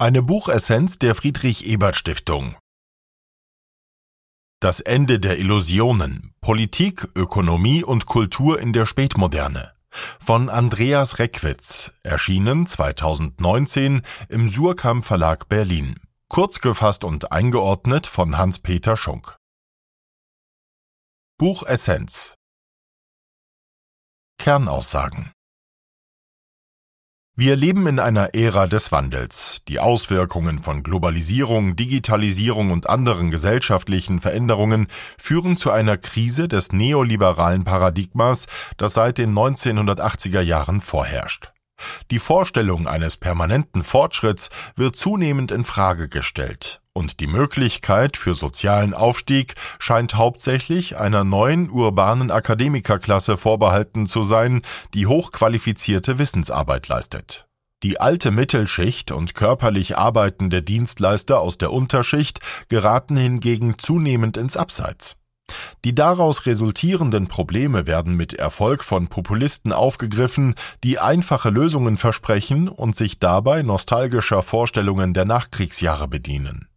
Eine Buchessenz der Friedrich Ebert Stiftung. Das Ende der Illusionen. Politik, Ökonomie und Kultur in der Spätmoderne. Von Andreas Reckwitz, erschienen 2019 im Surkamp Verlag Berlin. Kurz gefasst und eingeordnet von Hans-Peter Schunk. Buchessenz. Kernaussagen. Wir leben in einer Ära des Wandels. Die Auswirkungen von Globalisierung, Digitalisierung und anderen gesellschaftlichen Veränderungen führen zu einer Krise des neoliberalen Paradigmas, das seit den 1980er Jahren vorherrscht. Die Vorstellung eines permanenten Fortschritts wird zunehmend in Frage gestellt und die Möglichkeit für sozialen Aufstieg scheint hauptsächlich einer neuen urbanen Akademikerklasse vorbehalten zu sein, die hochqualifizierte Wissensarbeit leistet. Die alte Mittelschicht und körperlich arbeitende Dienstleister aus der Unterschicht geraten hingegen zunehmend ins Abseits. Die daraus resultierenden Probleme werden mit Erfolg von Populisten aufgegriffen, die einfache Lösungen versprechen und sich dabei nostalgischer Vorstellungen der Nachkriegsjahre bedienen.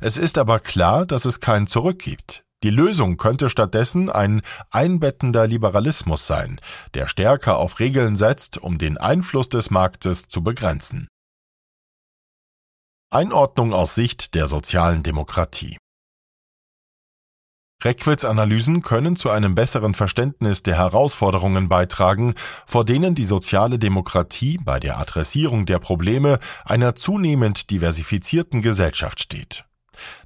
Es ist aber klar, dass es kein Zurück gibt. Die Lösung könnte stattdessen ein einbettender Liberalismus sein, der stärker auf Regeln setzt, um den Einfluss des Marktes zu begrenzen. Einordnung aus Sicht der sozialen Demokratie Reckwitz Analysen können zu einem besseren Verständnis der Herausforderungen beitragen, vor denen die soziale Demokratie bei der Adressierung der Probleme einer zunehmend diversifizierten Gesellschaft steht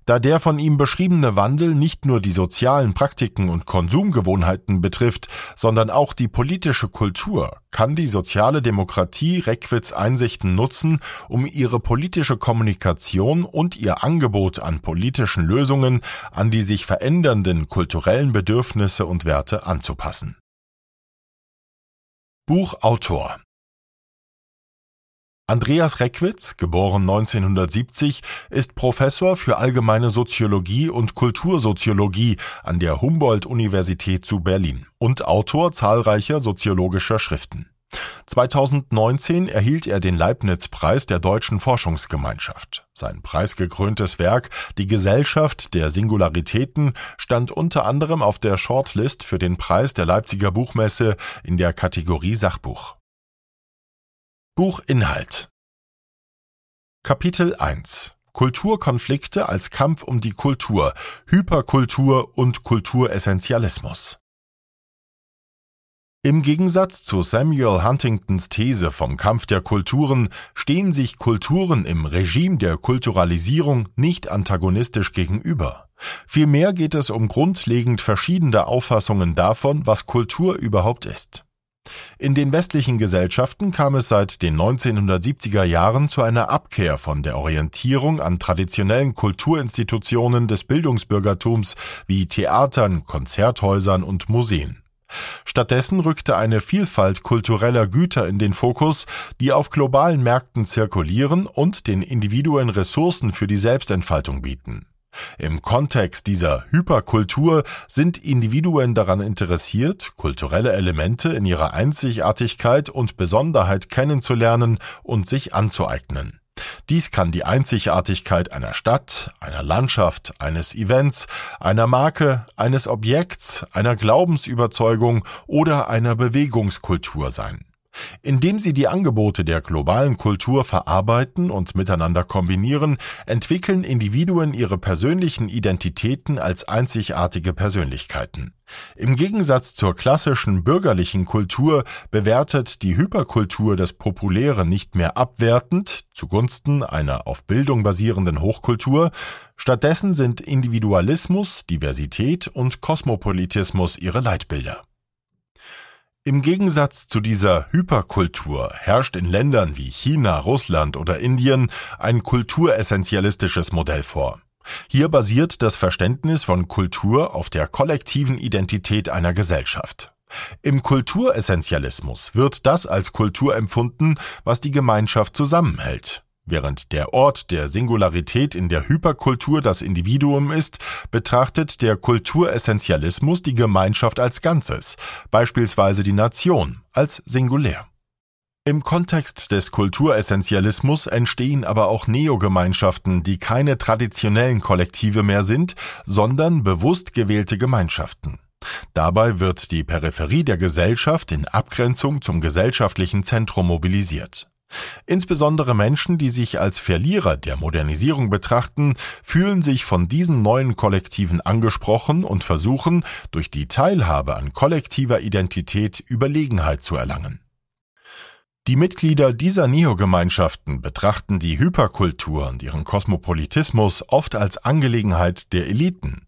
da der von ihm beschriebene Wandel nicht nur die sozialen Praktiken und Konsumgewohnheiten betrifft, sondern auch die politische Kultur, kann die soziale Demokratie Reckwitz Einsichten nutzen, um ihre politische Kommunikation und ihr Angebot an politischen Lösungen an die sich verändernden kulturellen Bedürfnisse und Werte anzupassen. Buchautor Andreas Reckwitz, geboren 1970, ist Professor für allgemeine Soziologie und Kultursoziologie an der Humboldt-Universität zu Berlin und Autor zahlreicher soziologischer Schriften. 2019 erhielt er den Leibniz-Preis der Deutschen Forschungsgemeinschaft. Sein preisgekröntes Werk Die Gesellschaft der Singularitäten stand unter anderem auf der Shortlist für den Preis der Leipziger Buchmesse in der Kategorie Sachbuch. Buchinhalt Kapitel 1 Kulturkonflikte als Kampf um die Kultur, Hyperkultur und Kulturessentialismus. Im Gegensatz zu Samuel Huntingtons These vom Kampf der Kulturen stehen sich Kulturen im Regime der Kulturalisierung nicht antagonistisch gegenüber. Vielmehr geht es um grundlegend verschiedene Auffassungen davon, was Kultur überhaupt ist. In den westlichen Gesellschaften kam es seit den 1970er Jahren zu einer Abkehr von der Orientierung an traditionellen Kulturinstitutionen des Bildungsbürgertums wie Theatern, Konzerthäusern und Museen. Stattdessen rückte eine Vielfalt kultureller Güter in den Fokus, die auf globalen Märkten zirkulieren und den Individuen Ressourcen für die Selbstentfaltung bieten. Im Kontext dieser Hyperkultur sind Individuen daran interessiert, kulturelle Elemente in ihrer Einzigartigkeit und Besonderheit kennenzulernen und sich anzueignen. Dies kann die Einzigartigkeit einer Stadt, einer Landschaft, eines Events, einer Marke, eines Objekts, einer Glaubensüberzeugung oder einer Bewegungskultur sein. Indem sie die Angebote der globalen Kultur verarbeiten und miteinander kombinieren, entwickeln Individuen ihre persönlichen Identitäten als einzigartige Persönlichkeiten. Im Gegensatz zur klassischen bürgerlichen Kultur bewertet die Hyperkultur das Populäre nicht mehr abwertend zugunsten einer auf Bildung basierenden Hochkultur, stattdessen sind Individualismus, Diversität und Kosmopolitismus ihre Leitbilder. Im Gegensatz zu dieser Hyperkultur herrscht in Ländern wie China, Russland oder Indien ein kulturessentialistisches Modell vor. Hier basiert das Verständnis von Kultur auf der kollektiven Identität einer Gesellschaft. Im Kulturessentialismus wird das als Kultur empfunden, was die Gemeinschaft zusammenhält. Während der Ort der Singularität in der Hyperkultur das Individuum ist, betrachtet der Kulturessentialismus die Gemeinschaft als Ganzes, beispielsweise die Nation, als singulär. Im Kontext des Kulturessentialismus entstehen aber auch Neogemeinschaften, die keine traditionellen Kollektive mehr sind, sondern bewusst gewählte Gemeinschaften. Dabei wird die Peripherie der Gesellschaft in Abgrenzung zum gesellschaftlichen Zentrum mobilisiert. Insbesondere Menschen, die sich als Verlierer der Modernisierung betrachten, fühlen sich von diesen neuen Kollektiven angesprochen und versuchen, durch die Teilhabe an kollektiver Identität Überlegenheit zu erlangen. Die Mitglieder dieser Neogemeinschaften betrachten die Hyperkultur und ihren Kosmopolitismus oft als Angelegenheit der Eliten.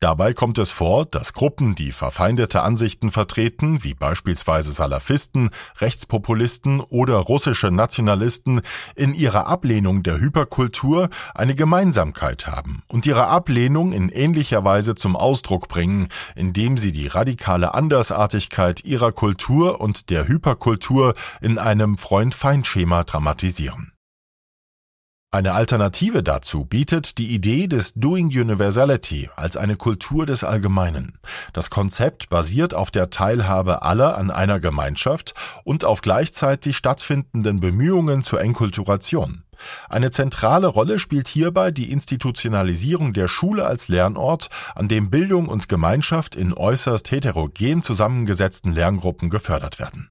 Dabei kommt es vor, dass Gruppen, die verfeindete Ansichten vertreten, wie beispielsweise Salafisten, Rechtspopulisten oder russische Nationalisten, in ihrer Ablehnung der Hyperkultur eine Gemeinsamkeit haben und ihre Ablehnung in ähnlicher Weise zum Ausdruck bringen, indem sie die radikale Andersartigkeit ihrer Kultur und der Hyperkultur in einem Freund-Feind-Schema dramatisieren. Eine Alternative dazu bietet die Idee des Doing Universality als eine Kultur des Allgemeinen. Das Konzept basiert auf der Teilhabe aller an einer Gemeinschaft und auf gleichzeitig stattfindenden Bemühungen zur Enkulturation. Eine zentrale Rolle spielt hierbei die Institutionalisierung der Schule als Lernort, an dem Bildung und Gemeinschaft in äußerst heterogen zusammengesetzten Lerngruppen gefördert werden.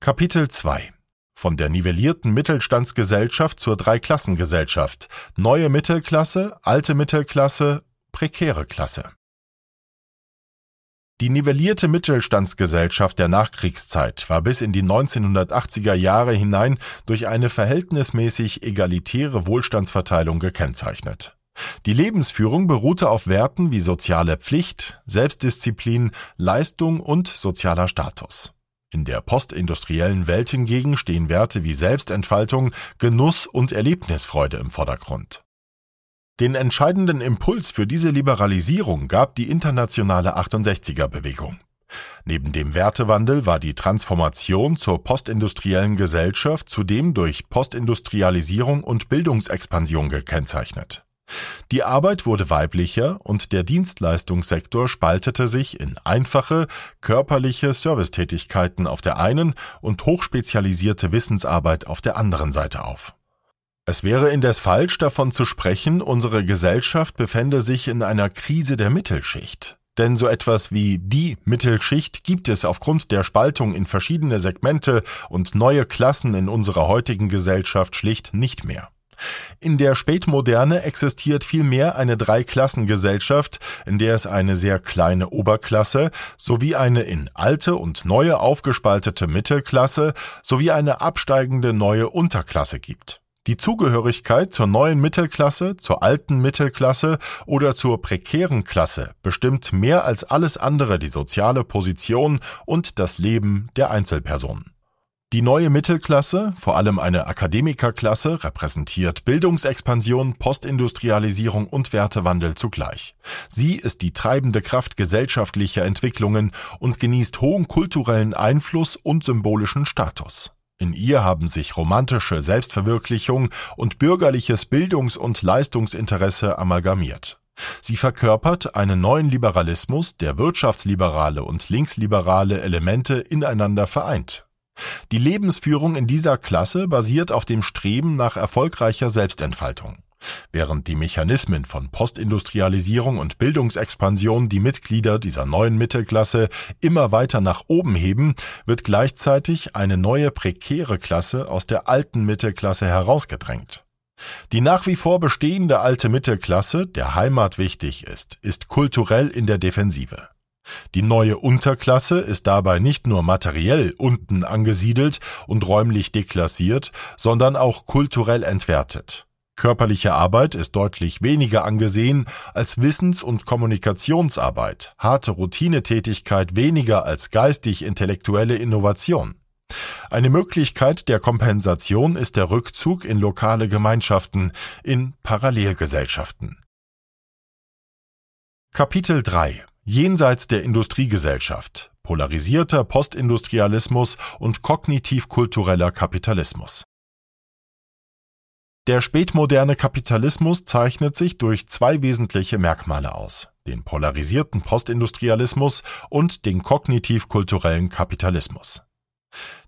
Kapitel 2 von der nivellierten Mittelstandsgesellschaft zur Dreiklassengesellschaft, neue Mittelklasse, alte Mittelklasse, prekäre Klasse. Die nivellierte Mittelstandsgesellschaft der Nachkriegszeit war bis in die 1980er Jahre hinein durch eine verhältnismäßig egalitäre Wohlstandsverteilung gekennzeichnet. Die Lebensführung beruhte auf Werten wie soziale Pflicht, Selbstdisziplin, Leistung und sozialer Status. In der postindustriellen Welt hingegen stehen Werte wie Selbstentfaltung, Genuss und Erlebnisfreude im Vordergrund. Den entscheidenden Impuls für diese Liberalisierung gab die internationale 68er Bewegung. Neben dem Wertewandel war die Transformation zur postindustriellen Gesellschaft zudem durch Postindustrialisierung und Bildungsexpansion gekennzeichnet. Die Arbeit wurde weiblicher und der Dienstleistungssektor spaltete sich in einfache, körperliche Servicetätigkeiten auf der einen und hochspezialisierte Wissensarbeit auf der anderen Seite auf. Es wäre indes falsch davon zu sprechen, unsere Gesellschaft befände sich in einer Krise der Mittelschicht. Denn so etwas wie die Mittelschicht gibt es aufgrund der Spaltung in verschiedene Segmente und neue Klassen in unserer heutigen Gesellschaft schlicht nicht mehr. In der Spätmoderne existiert vielmehr eine Dreiklassengesellschaft, in der es eine sehr kleine Oberklasse sowie eine in alte und neue aufgespaltete Mittelklasse sowie eine absteigende neue Unterklasse gibt. Die Zugehörigkeit zur neuen Mittelklasse, zur alten Mittelklasse oder zur prekären Klasse bestimmt mehr als alles andere die soziale Position und das Leben der Einzelpersonen. Die neue Mittelklasse, vor allem eine Akademikerklasse, repräsentiert Bildungsexpansion, Postindustrialisierung und Wertewandel zugleich. Sie ist die treibende Kraft gesellschaftlicher Entwicklungen und genießt hohen kulturellen Einfluss und symbolischen Status. In ihr haben sich romantische Selbstverwirklichung und bürgerliches Bildungs- und Leistungsinteresse amalgamiert. Sie verkörpert einen neuen Liberalismus, der wirtschaftsliberale und linksliberale Elemente ineinander vereint. Die Lebensführung in dieser Klasse basiert auf dem Streben nach erfolgreicher Selbstentfaltung. Während die Mechanismen von Postindustrialisierung und Bildungsexpansion die Mitglieder dieser neuen Mittelklasse immer weiter nach oben heben, wird gleichzeitig eine neue prekäre Klasse aus der alten Mittelklasse herausgedrängt. Die nach wie vor bestehende alte Mittelklasse, der Heimat wichtig ist, ist kulturell in der Defensive. Die neue Unterklasse ist dabei nicht nur materiell unten angesiedelt und räumlich deklassiert, sondern auch kulturell entwertet. Körperliche Arbeit ist deutlich weniger angesehen als Wissens- und Kommunikationsarbeit, harte Routinetätigkeit weniger als geistig-intellektuelle Innovation. Eine Möglichkeit der Kompensation ist der Rückzug in lokale Gemeinschaften, in Parallelgesellschaften. Kapitel 3 Jenseits der Industriegesellschaft, polarisierter Postindustrialismus und kognitiv-kultureller Kapitalismus. Der spätmoderne Kapitalismus zeichnet sich durch zwei wesentliche Merkmale aus, den polarisierten Postindustrialismus und den kognitiv-kulturellen Kapitalismus.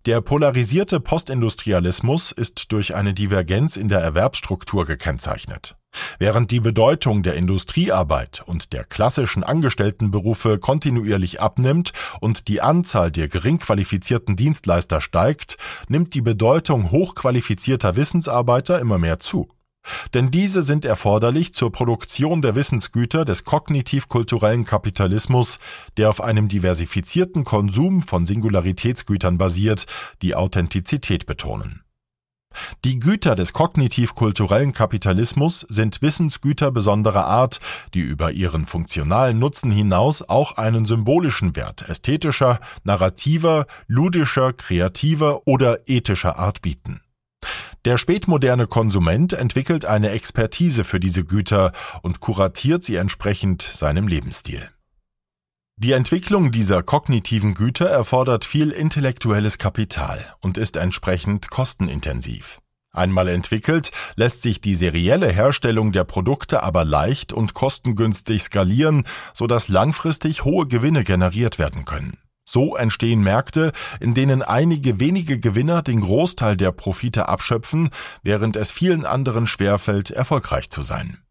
Der polarisierte Postindustrialismus ist durch eine Divergenz in der Erwerbsstruktur gekennzeichnet. Während die Bedeutung der Industriearbeit und der klassischen Angestelltenberufe kontinuierlich abnimmt und die Anzahl der gering qualifizierten Dienstleister steigt, nimmt die Bedeutung hochqualifizierter Wissensarbeiter immer mehr zu. Denn diese sind erforderlich zur Produktion der Wissensgüter des kognitiv-kulturellen Kapitalismus, der auf einem diversifizierten Konsum von Singularitätsgütern basiert, die Authentizität betonen. Die Güter des kognitiv-kulturellen Kapitalismus sind Wissensgüter besonderer Art, die über ihren funktionalen Nutzen hinaus auch einen symbolischen Wert ästhetischer, narrativer, ludischer, kreativer oder ethischer Art bieten. Der spätmoderne Konsument entwickelt eine Expertise für diese Güter und kuratiert sie entsprechend seinem Lebensstil. Die Entwicklung dieser kognitiven Güter erfordert viel intellektuelles Kapital und ist entsprechend kostenintensiv. Einmal entwickelt, lässt sich die serielle Herstellung der Produkte aber leicht und kostengünstig skalieren, sodass langfristig hohe Gewinne generiert werden können. So entstehen Märkte, in denen einige wenige Gewinner den Großteil der Profite abschöpfen, während es vielen anderen schwerfällt, erfolgreich zu sein.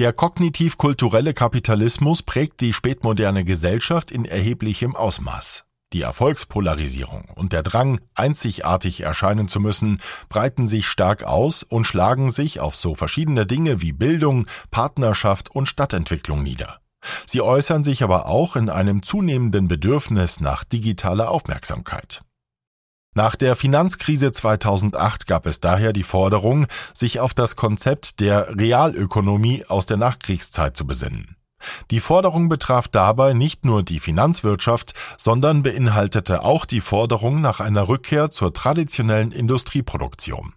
Der kognitiv-kulturelle Kapitalismus prägt die spätmoderne Gesellschaft in erheblichem Ausmaß. Die Erfolgspolarisierung und der Drang, einzigartig erscheinen zu müssen, breiten sich stark aus und schlagen sich auf so verschiedene Dinge wie Bildung, Partnerschaft und Stadtentwicklung nieder. Sie äußern sich aber auch in einem zunehmenden Bedürfnis nach digitaler Aufmerksamkeit. Nach der Finanzkrise 2008 gab es daher die Forderung, sich auf das Konzept der Realökonomie aus der Nachkriegszeit zu besinnen. Die Forderung betraf dabei nicht nur die Finanzwirtschaft, sondern beinhaltete auch die Forderung nach einer Rückkehr zur traditionellen Industrieproduktion.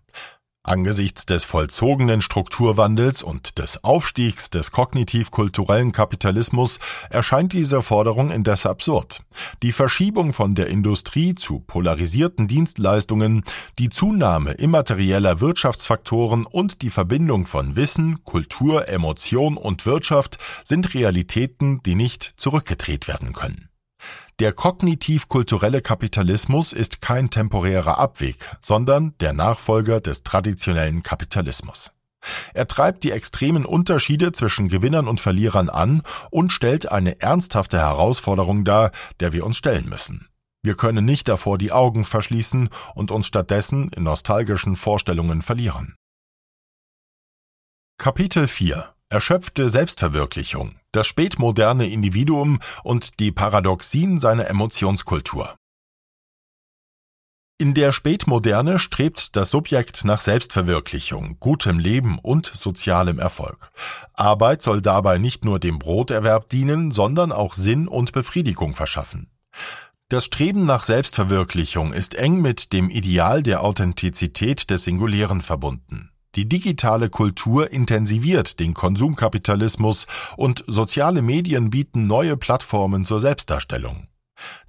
Angesichts des vollzogenen Strukturwandels und des Aufstiegs des kognitiv-kulturellen Kapitalismus erscheint diese Forderung indes absurd. Die Verschiebung von der Industrie zu polarisierten Dienstleistungen, die Zunahme immaterieller Wirtschaftsfaktoren und die Verbindung von Wissen, Kultur, Emotion und Wirtschaft sind Realitäten, die nicht zurückgedreht werden können. Der kognitiv-kulturelle Kapitalismus ist kein temporärer Abweg, sondern der Nachfolger des traditionellen Kapitalismus. Er treibt die extremen Unterschiede zwischen Gewinnern und Verlierern an und stellt eine ernsthafte Herausforderung dar, der wir uns stellen müssen. Wir können nicht davor die Augen verschließen und uns stattdessen in nostalgischen Vorstellungen verlieren. Kapitel 4 Erschöpfte Selbstverwirklichung, das spätmoderne Individuum und die Paradoxien seiner Emotionskultur. In der Spätmoderne strebt das Subjekt nach Selbstverwirklichung, gutem Leben und sozialem Erfolg. Arbeit soll dabei nicht nur dem Broterwerb dienen, sondern auch Sinn und Befriedigung verschaffen. Das Streben nach Selbstverwirklichung ist eng mit dem Ideal der Authentizität des Singulären verbunden. Die digitale Kultur intensiviert den Konsumkapitalismus und soziale Medien bieten neue Plattformen zur Selbstdarstellung.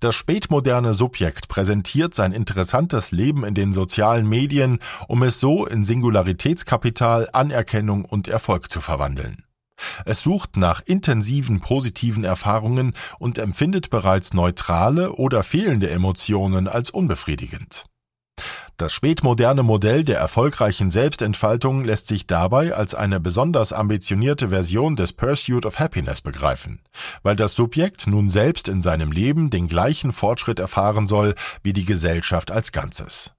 Das spätmoderne Subjekt präsentiert sein interessantes Leben in den sozialen Medien, um es so in Singularitätskapital, Anerkennung und Erfolg zu verwandeln. Es sucht nach intensiven positiven Erfahrungen und empfindet bereits neutrale oder fehlende Emotionen als unbefriedigend. Das spätmoderne Modell der erfolgreichen Selbstentfaltung lässt sich dabei als eine besonders ambitionierte Version des Pursuit of Happiness begreifen, weil das Subjekt nun selbst in seinem Leben den gleichen Fortschritt erfahren soll wie die Gesellschaft als Ganzes.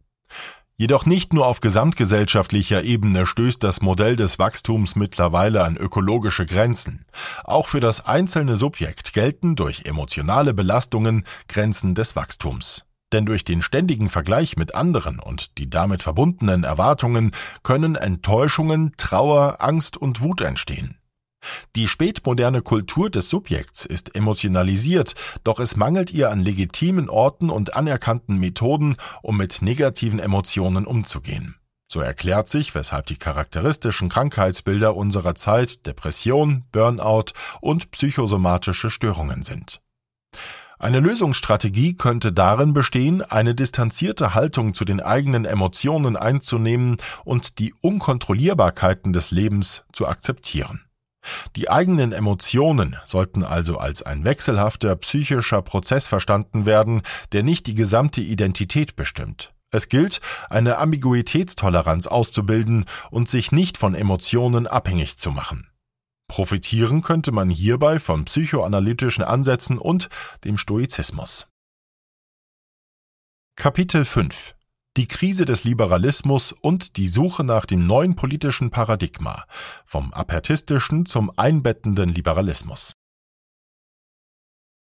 Jedoch nicht nur auf gesamtgesellschaftlicher Ebene stößt das Modell des Wachstums mittlerweile an ökologische Grenzen. Auch für das einzelne Subjekt gelten durch emotionale Belastungen Grenzen des Wachstums. Denn durch den ständigen Vergleich mit anderen und die damit verbundenen Erwartungen können Enttäuschungen, Trauer, Angst und Wut entstehen. Die spätmoderne Kultur des Subjekts ist emotionalisiert, doch es mangelt ihr an legitimen Orten und anerkannten Methoden, um mit negativen Emotionen umzugehen. So erklärt sich, weshalb die charakteristischen Krankheitsbilder unserer Zeit Depression, Burnout und psychosomatische Störungen sind. Eine Lösungsstrategie könnte darin bestehen, eine distanzierte Haltung zu den eigenen Emotionen einzunehmen und die Unkontrollierbarkeiten des Lebens zu akzeptieren. Die eigenen Emotionen sollten also als ein wechselhafter psychischer Prozess verstanden werden, der nicht die gesamte Identität bestimmt. Es gilt, eine Ambiguitätstoleranz auszubilden und sich nicht von Emotionen abhängig zu machen. Profitieren könnte man hierbei von psychoanalytischen Ansätzen und dem Stoizismus. Kapitel 5 Die Krise des Liberalismus und die Suche nach dem neuen politischen Paradigma vom apertistischen zum einbettenden Liberalismus.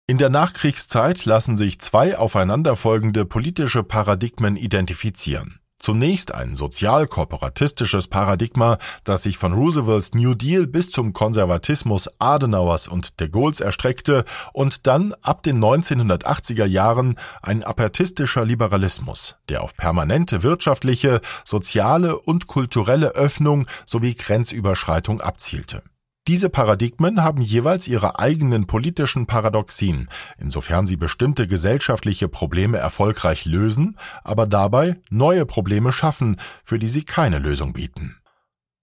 In der Nachkriegszeit lassen sich zwei aufeinanderfolgende politische Paradigmen identifizieren. Zunächst ein sozial-kooperatistisches Paradigma, das sich von Roosevelts New Deal bis zum Konservatismus Adenauers und de Gaulles erstreckte und dann ab den 1980er Jahren ein apertistischer Liberalismus, der auf permanente wirtschaftliche, soziale und kulturelle Öffnung sowie Grenzüberschreitung abzielte. Diese Paradigmen haben jeweils ihre eigenen politischen Paradoxien, insofern sie bestimmte gesellschaftliche Probleme erfolgreich lösen, aber dabei neue Probleme schaffen, für die sie keine Lösung bieten.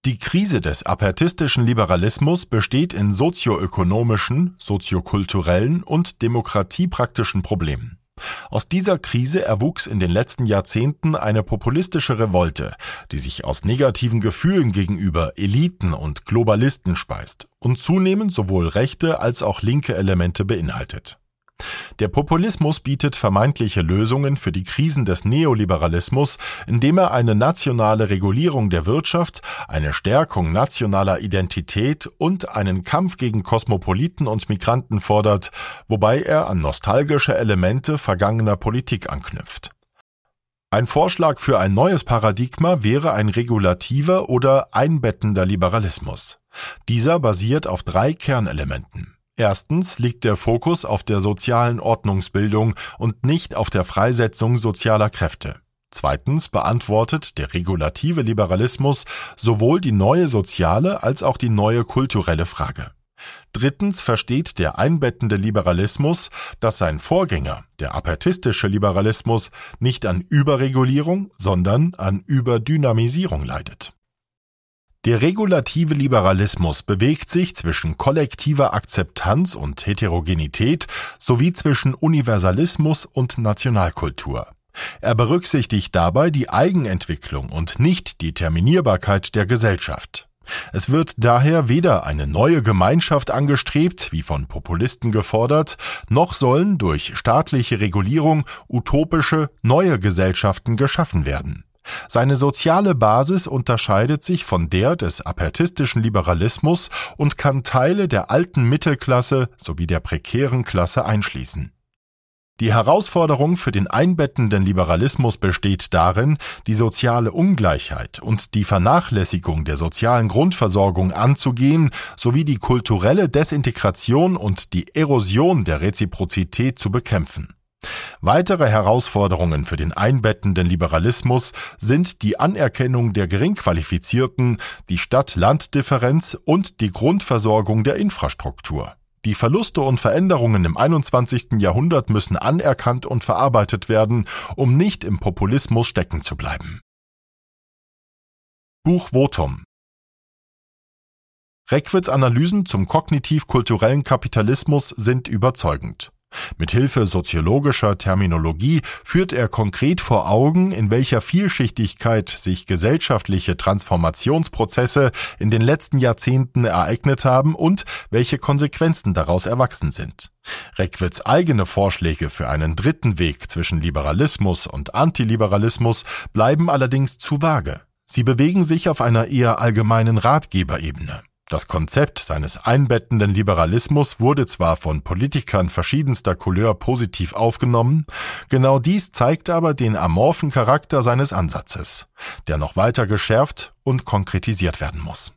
Die Krise des apertistischen Liberalismus besteht in sozioökonomischen, soziokulturellen und demokratiepraktischen Problemen. Aus dieser Krise erwuchs in den letzten Jahrzehnten eine populistische Revolte, die sich aus negativen Gefühlen gegenüber Eliten und Globalisten speist und zunehmend sowohl rechte als auch linke Elemente beinhaltet. Der Populismus bietet vermeintliche Lösungen für die Krisen des Neoliberalismus, indem er eine nationale Regulierung der Wirtschaft, eine Stärkung nationaler Identität und einen Kampf gegen Kosmopoliten und Migranten fordert, wobei er an nostalgische Elemente vergangener Politik anknüpft. Ein Vorschlag für ein neues Paradigma wäre ein regulativer oder einbettender Liberalismus. Dieser basiert auf drei Kernelementen. Erstens liegt der Fokus auf der sozialen Ordnungsbildung und nicht auf der Freisetzung sozialer Kräfte. Zweitens beantwortet der regulative Liberalismus sowohl die neue soziale als auch die neue kulturelle Frage. Drittens versteht der einbettende Liberalismus, dass sein Vorgänger, der apertistische Liberalismus, nicht an Überregulierung, sondern an Überdynamisierung leidet. Der regulative Liberalismus bewegt sich zwischen kollektiver Akzeptanz und Heterogenität sowie zwischen Universalismus und Nationalkultur. Er berücksichtigt dabei die Eigenentwicklung und nicht die Terminierbarkeit der Gesellschaft. Es wird daher weder eine neue Gemeinschaft angestrebt, wie von Populisten gefordert, noch sollen durch staatliche Regulierung utopische neue Gesellschaften geschaffen werden. Seine soziale Basis unterscheidet sich von der des apertistischen Liberalismus und kann Teile der alten Mittelklasse sowie der prekären Klasse einschließen. Die Herausforderung für den einbettenden Liberalismus besteht darin, die soziale Ungleichheit und die Vernachlässigung der sozialen Grundversorgung anzugehen sowie die kulturelle Desintegration und die Erosion der Reziprozität zu bekämpfen. Weitere Herausforderungen für den einbettenden Liberalismus sind die Anerkennung der Geringqualifizierten, die Stadt-Land-Differenz und die Grundversorgung der Infrastruktur. Die Verluste und Veränderungen im 21. Jahrhundert müssen anerkannt und verarbeitet werden, um nicht im Populismus stecken zu bleiben. Buch Votum Reckwitz Analysen zum kognitiv-kulturellen Kapitalismus sind überzeugend. Mithilfe soziologischer Terminologie führt er konkret vor Augen, in welcher Vielschichtigkeit sich gesellschaftliche Transformationsprozesse in den letzten Jahrzehnten ereignet haben und welche Konsequenzen daraus erwachsen sind. Reckwitz eigene Vorschläge für einen dritten Weg zwischen Liberalismus und Antiliberalismus bleiben allerdings zu vage. Sie bewegen sich auf einer eher allgemeinen Ratgeberebene. Das Konzept seines einbettenden Liberalismus wurde zwar von Politikern verschiedenster Couleur positiv aufgenommen, genau dies zeigt aber den amorphen Charakter seines Ansatzes, der noch weiter geschärft und konkretisiert werden muss.